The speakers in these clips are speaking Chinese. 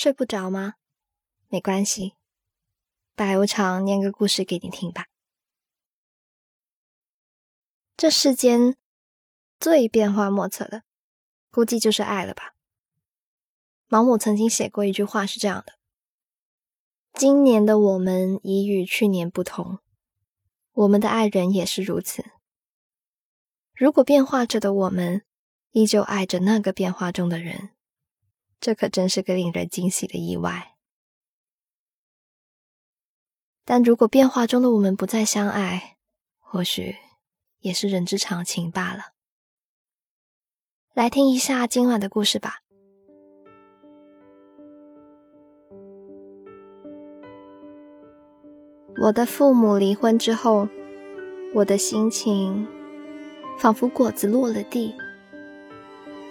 睡不着吗？没关系，白无常念个故事给你听吧。这世间最变化莫测的，估计就是爱了吧。毛姆曾经写过一句话是这样的：“今年的我们已与去年不同，我们的爱人也是如此。如果变化着的我们依旧爱着那个变化中的人，这可真是个令人惊喜的意外。但如果变化中的我们不再相爱，或许也是人之常情罢了。”来听一下今晚的故事吧。我的父母离婚之后，我的心情仿佛果子落了地，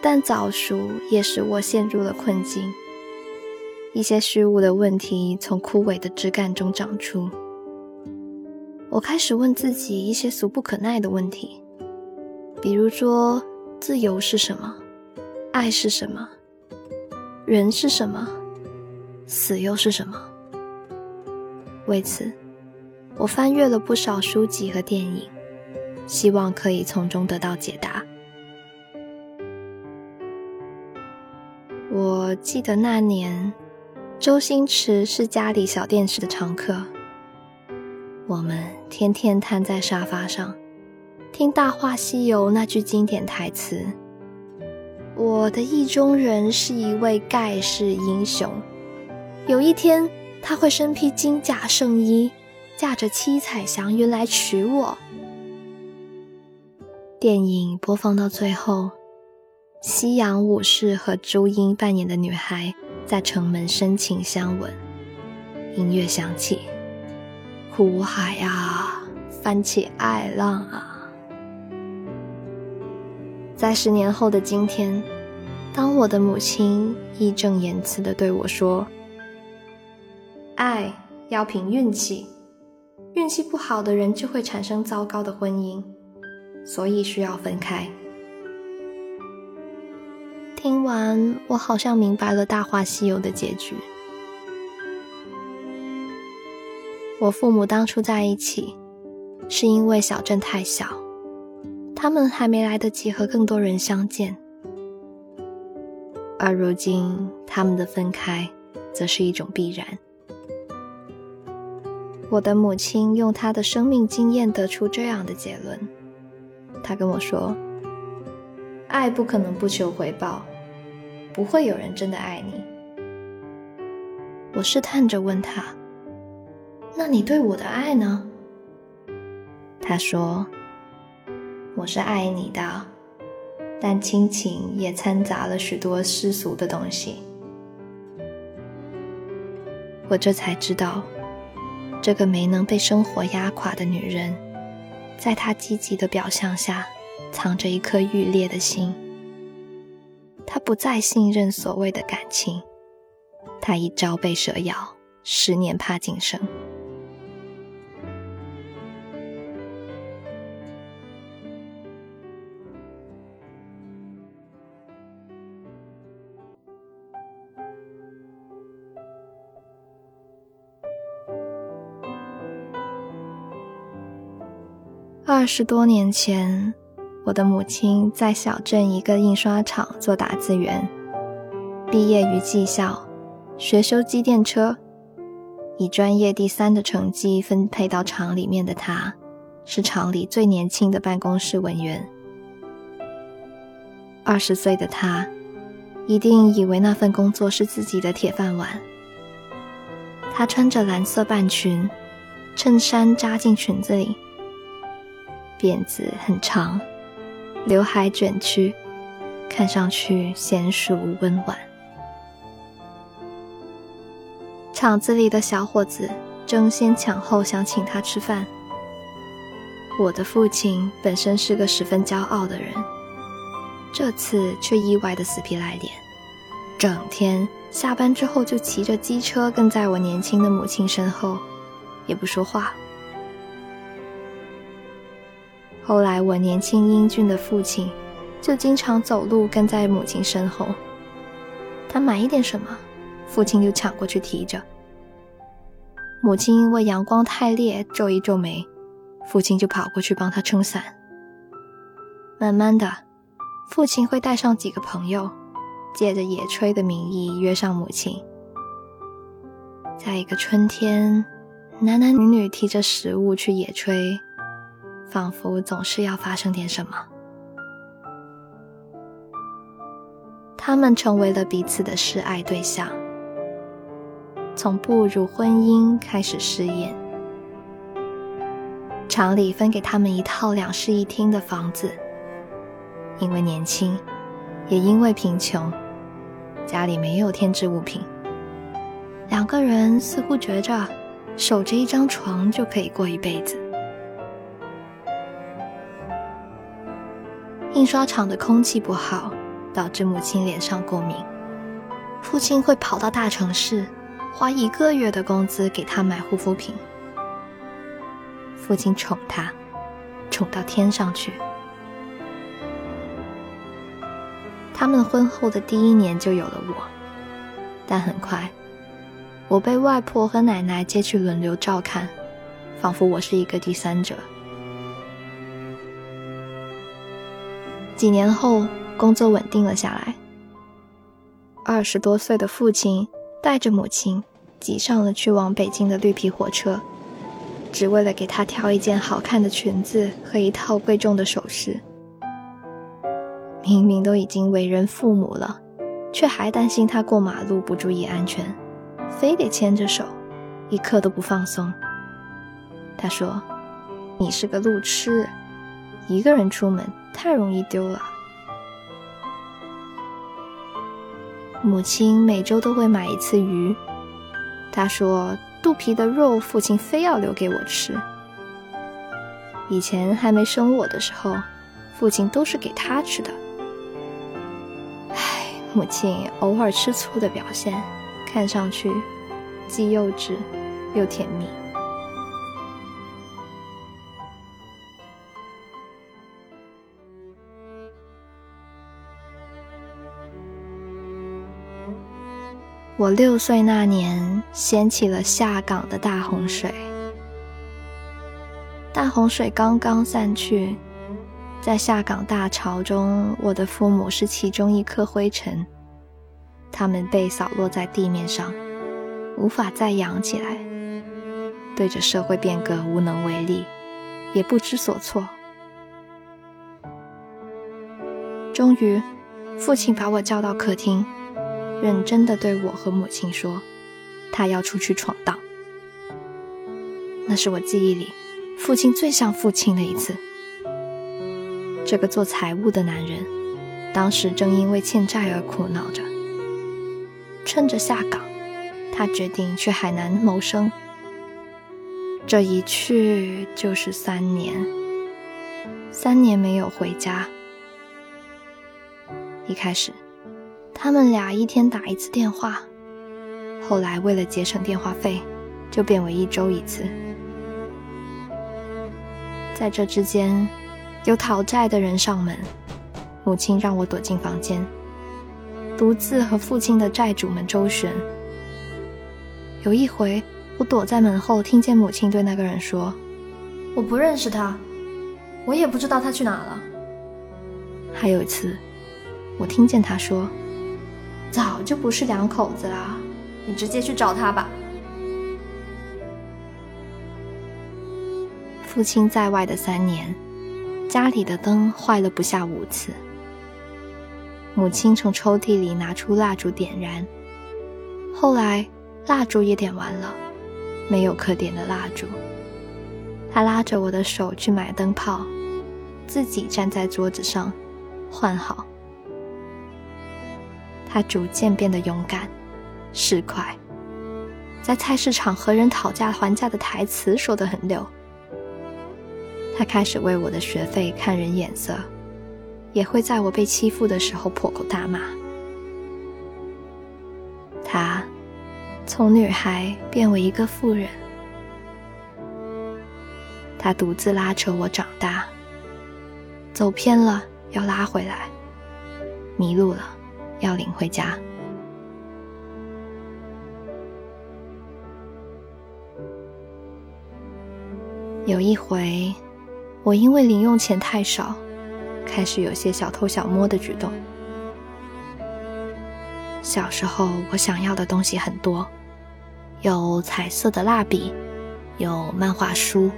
但早熟也使我陷入了困境。一些虚无的问题从枯萎的枝干中长出，我开始问自己一些俗不可耐的问题，比如说：自由是什么？爱是什么？人是什么？死又是什么？为此。我翻阅了不少书籍和电影，希望可以从中得到解答。记得那年，周星驰是家里小电视的常客，我们天天瘫在沙发上，听《大话西游》那句经典台词：“我的意中人是一位盖世英雄，有一天他会身披金甲圣衣。”驾着七彩祥云来娶我。电影播放到最后，夕阳武士和朱茵扮演的女孩在城门深情相吻，音乐响起，苦海啊，翻起爱浪啊。在十年后的今天，当我的母亲义正言辞地对我说：“爱要凭运气。”运气不好的人就会产生糟糕的婚姻，所以需要分开。听完，我好像明白了《大话西游》的结局。我父母当初在一起，是因为小镇太小，他们还没来得及和更多人相见，而如今他们的分开，则是一种必然。我的母亲用她的生命经验得出这样的结论。她跟我说：“爱不可能不求回报，不会有人真的爱你。”我试探着问他：“那你对我的爱呢？”他说：“我是爱你的，但亲情也掺杂了许多世俗的东西。”我这才知道。这个没能被生活压垮的女人，在她积极的表象下，藏着一颗欲裂的心。他不再信任所谓的感情，他一朝被蛇咬，十年怕井绳。二十多年前，我的母亲在小镇一个印刷厂做打字员，毕业于技校，学修机电车，以专业第三的成绩分配到厂里面的她，是厂里最年轻的办公室文员。二十岁的她，一定以为那份工作是自己的铁饭碗。她穿着蓝色半裙，衬衫扎进裙子里。辫子很长，刘海卷曲，看上去娴熟温婉。厂子里的小伙子争先抢后想请他吃饭。我的父亲本身是个十分骄傲的人，这次却意外的死皮赖脸，整天下班之后就骑着机车跟在我年轻的母亲身后，也不说话。后来，我年轻英俊的父亲就经常走路跟在母亲身后。他买一点什么，父亲就抢过去提着。母亲因为阳光太烈，皱一皱眉，父亲就跑过去帮他撑伞。慢慢的，父亲会带上几个朋友，借着野炊的名义约上母亲。在一个春天，男男女女提着食物去野炊，仿佛总是要发生点什么。他们成为了彼此的示爱对象。从步入婚姻开始试验，厂里分给他们一套两室一厅的房子。因为年轻，也因为贫穷，家里没有添置物品。两个人似乎觉着，守着一张床就可以过一辈子。印刷厂的空气不好，导致母亲脸上过敏。父亲会跑到大城市。花一个月的工资给他买护肤品。父亲宠他，宠到天上去。他们婚后的第一年就有了我，但很快，我被外婆和奶奶接去轮流照看，仿佛我是一个第三者。几年后，工作稳定了下来。二十多岁的父亲。带着母亲挤上了去往北京的绿皮火车，只为了给她挑一件好看的裙子和一套贵重的首饰。明明都已经为人父母了，却还担心她过马路不注意安全，非得牵着手，一刻都不放松。他说：“你是个路痴，一个人出门太容易丢了。”母亲每周都会买一次鱼。她说：“肚皮的肉，父亲非要留给我吃。以前还没生我的时候，父亲都是给他吃的。”唉，母亲偶尔吃醋的表现，看上去既幼稚又甜蜜。我六岁那年，掀起了下岗的大洪水。大洪水刚刚散去，在下岗大潮中，我的父母是其中一颗灰尘，他们被扫落在地面上，无法再扬起来，对着社会变革无能为力，也不知所措。终于，父亲把我叫到客厅。认真的对我和母亲说：“他要出去闯荡。”那是我记忆里父亲最像父亲的一次。这个做财务的男人，当时正因为欠债而苦恼着。趁着下岗，他决定去海南谋生。这一去就是三年，三年没有回家。一开始。他们俩一天打一次电话，后来为了节省电话费，就变为一周一次。在这之间，有讨债的人上门，母亲让我躲进房间，独自和父亲的债主们周旋。有一回，我躲在门后，听见母亲对那个人说：“我不认识他，我也不知道他去哪了。”还有一次，我听见他说。早就不是两口子了，你直接去找他吧。父亲在外的三年，家里的灯坏了不下五次。母亲从抽屉里拿出蜡烛点燃，后来蜡烛也点完了，没有可点的蜡烛。他拉着我的手去买灯泡，自己站在桌子上换好。他逐渐变得勇敢、市侩，在菜市场和人讨价还价的台词说得很溜。他开始为我的学费看人眼色，也会在我被欺负的时候破口大骂。他从女孩变为一个妇人，他独自拉扯我长大，走偏了要拉回来，迷路了。要领回家。有一回我因为零用钱太少开始有些小偷小摸的举动。小时候我想要的东西很多有彩色的蜡笔有漫画书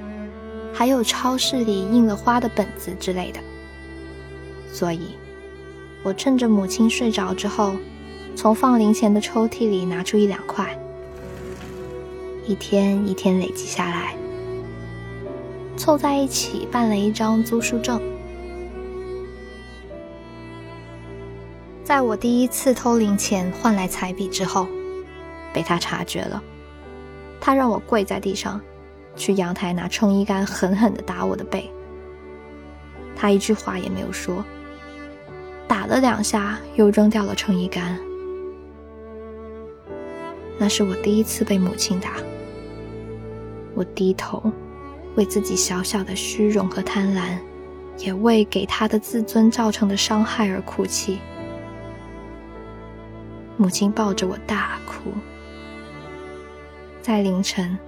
还有超市里印了花的本子之类的。所以我趁着母亲睡着之后，从放零钱的抽屉里拿出一两块，一天一天累积下来，凑在一起办了一张租书证。在我第一次偷零钱换来彩笔之后，被他察觉了。他让我跪在地上，去阳台拿撑衣杆狠狠地打我的背。他一句话也没有说，打了两下又扔掉了撑衣杆。那是我第一次被母亲打。我低头，为自己小小的虚荣和贪婪，也为给他的自尊造成的伤害而哭泣。母亲抱着我大哭，在凌晨，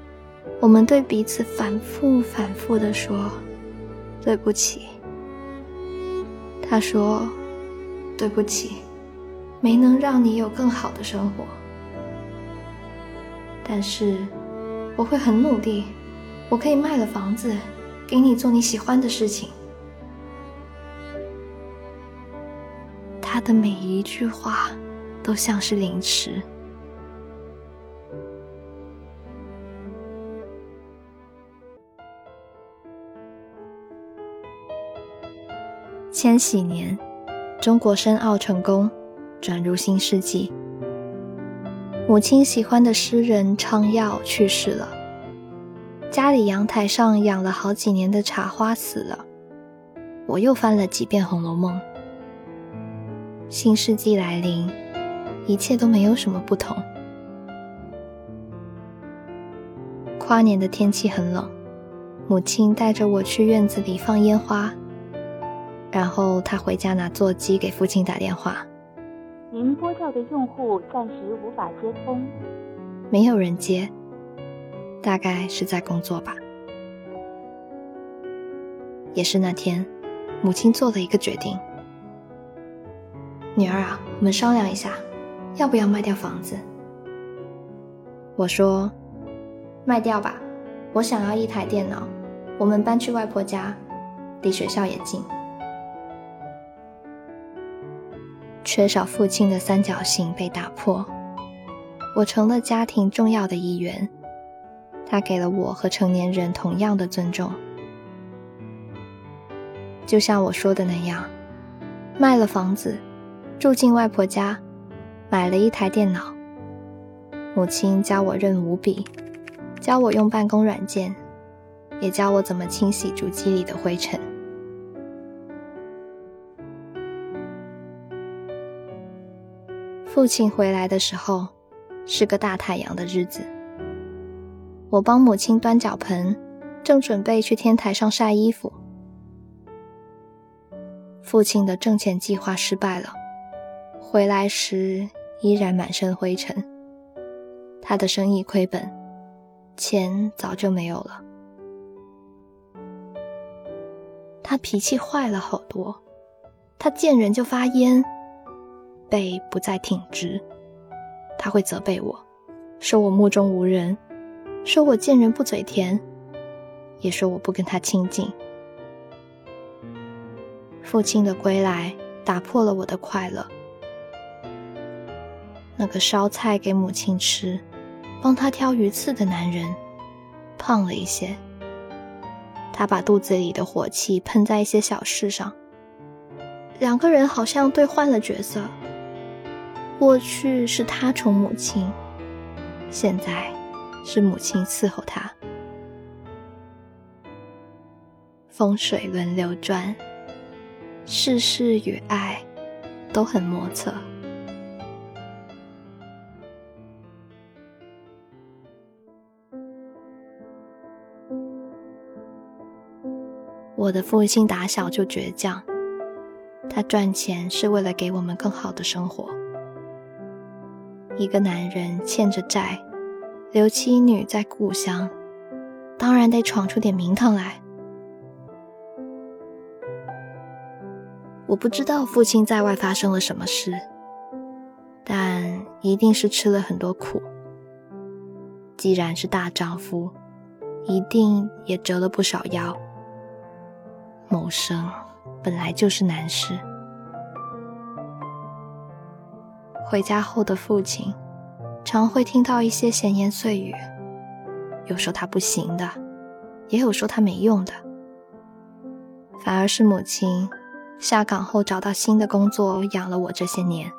我们对彼此反复反复的说：“对不起。”他说：“对不起，没能让你有更好的生活。但是，我会很努力，我可以卖了房子，给你做你喜欢的事情。”他的每一句话。都像是凌迟。千禧年，中国申奥成功，转入新世纪。母亲喜欢的诗人昌耀去世了，家里阳台上养了好几年的茶花死了，我又翻了几遍《红楼梦》。新世纪来临。一切都没有什么不同。跨年的天气很冷，母亲带着我去院子里放烟花，然后他回家拿座机给父亲打电话。您拨叫的用户暂时无法接通，没有人接，大概是在工作吧。也是那天，母亲做了一个决定：“女儿啊，我们商量一下。”要不要卖掉房子？我说，卖掉吧。我想要一台电脑，我们搬去外婆家，离学校也近。缺少父亲的三角形被打破，我成了家庭重要的一员。他给了我和成年人同样的尊重。就像我说的那样，卖了房子，住进外婆家。买了一台电脑，母亲教我认五笔，教我用办公软件，也教我怎么清洗主机里的灰尘。父亲回来的时候，是个大太阳的日子。我帮母亲端脚盆，正准备去天台上晒衣服，父亲的挣钱计划失败了，回来时。依然满身灰尘，他的生意亏本，钱早就没有了。他脾气坏了好多，他见人就发烟，背不再挺直，他会责备我，说我目中无人，说我见人不嘴甜，也说我不跟他亲近。父亲的归来打破了我的快乐。那个烧菜给母亲吃、帮她挑鱼刺的男人，胖了一些。他把肚子里的火气喷在一些小事上。两个人好像兑换了角色。过去是他宠母亲，现在是母亲伺候他。风水轮流转，世事与爱都很莫测。我的父亲打小就倔强，他赚钱是为了给我们更好的生活。一个男人欠着债，留妻女在故乡，当然得闯出点名堂来。我不知道父亲在外发生了什么事，但一定是吃了很多苦。既然是大丈夫，一定也折了不少腰。谋生本来就是难事。回家后的父亲，常会听到一些闲言碎语，有说他不行的，也有说他没用的。反而是母亲。下岗后找到新的工作，养了我这些年。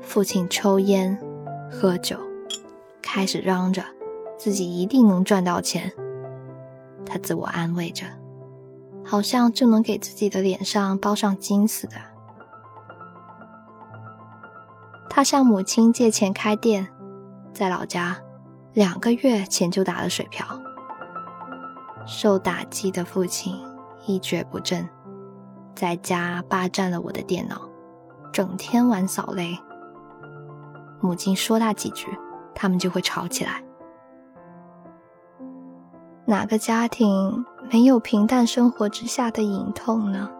父亲抽烟、喝酒，开始嚷着自己一定能赚到钱。他自我安慰着，好像就能给自己的脸上包上金似的。他向母亲借钱开店，在老家两个月前就打了水漂。受打击的父亲。一蹶不振，在家霸占了我的电脑，整天玩扫雷。母亲说他几句，他们就会吵起来。哪个家庭没有平淡生活之下的隐痛呢？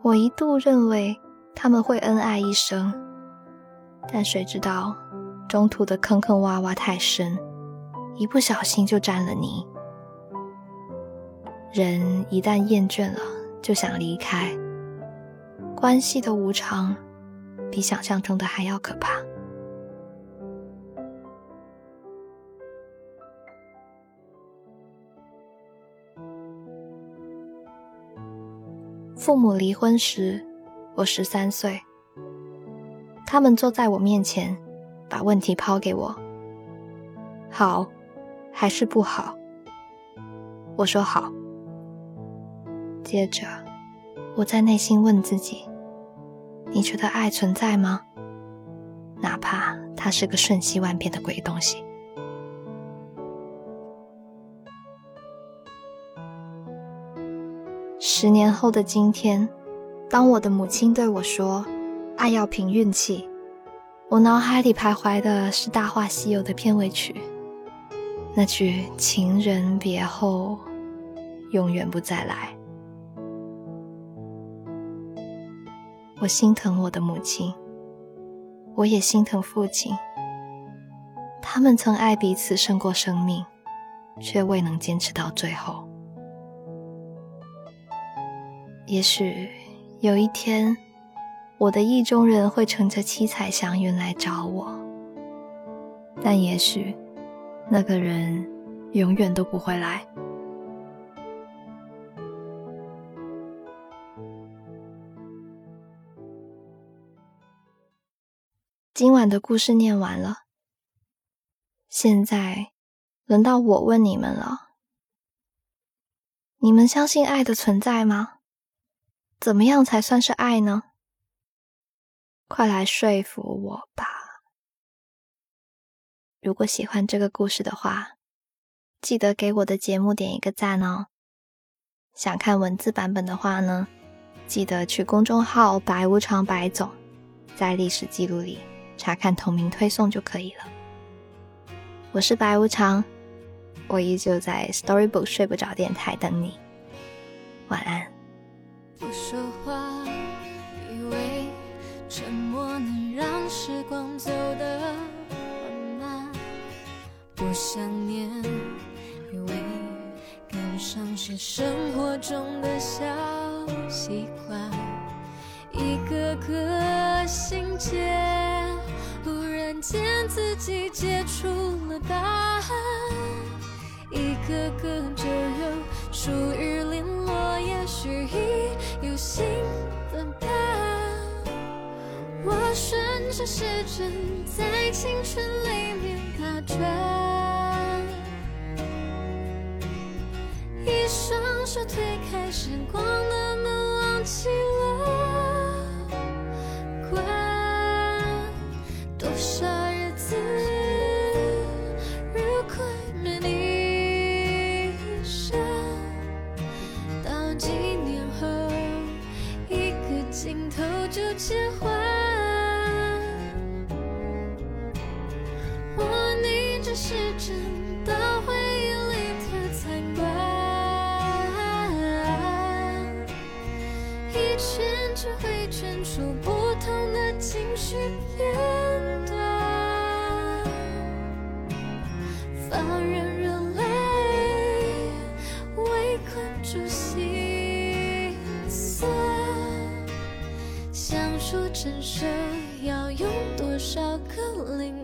我一度认为他们会恩爱一生，但谁知道中途的坑坑洼洼太深，一不小心就沾了泥。人一旦厌倦了，就想离开。关系的无常，比想象中的还要可怕。父母离婚时，我十三岁。他们坐在我面前，把问题抛给我：好，还是不好？我说好。接着，我在内心问自己：“你觉得爱存在吗？哪怕它是个瞬息万变的鬼东西。”十年后的今天，当我的母亲对我说：“爱要凭运气。”我脑海里徘徊的是《大话西游》的片尾曲，那句“情人别后，永远不再来”。我心疼我的母亲，我也心疼父亲。他们曾爱彼此胜过生命，却未能坚持到最后。也许有一天，我的意中人会乘着七彩祥云来找我，但也许那个人永远都不会来。今晚的故事念完了，现在轮到我问你们了：你们相信爱的存在吗？怎么样才算是爱呢？快来说服我吧！如果喜欢这个故事的话，记得给我的节目点一个赞哦。想看文字版本的话呢，记得去公众号“白无常白总”在历史记录里。查看同名推送就可以了。我是白无常，我依旧在 Storybook 睡不着电台等你。晚安。不说话，以为沉默能让时光走得缓慢；不想念，以为感伤是生活中的小习惯。一个个心结。忽然间自己解出了答案，一个个就有属于零落，也许已有新的伴。我顺着时针在青春里面打转，一双手推开时光的门，忘记了。数不同的情绪片段，放任热泪围困住心酸，想说真实要用多少个零。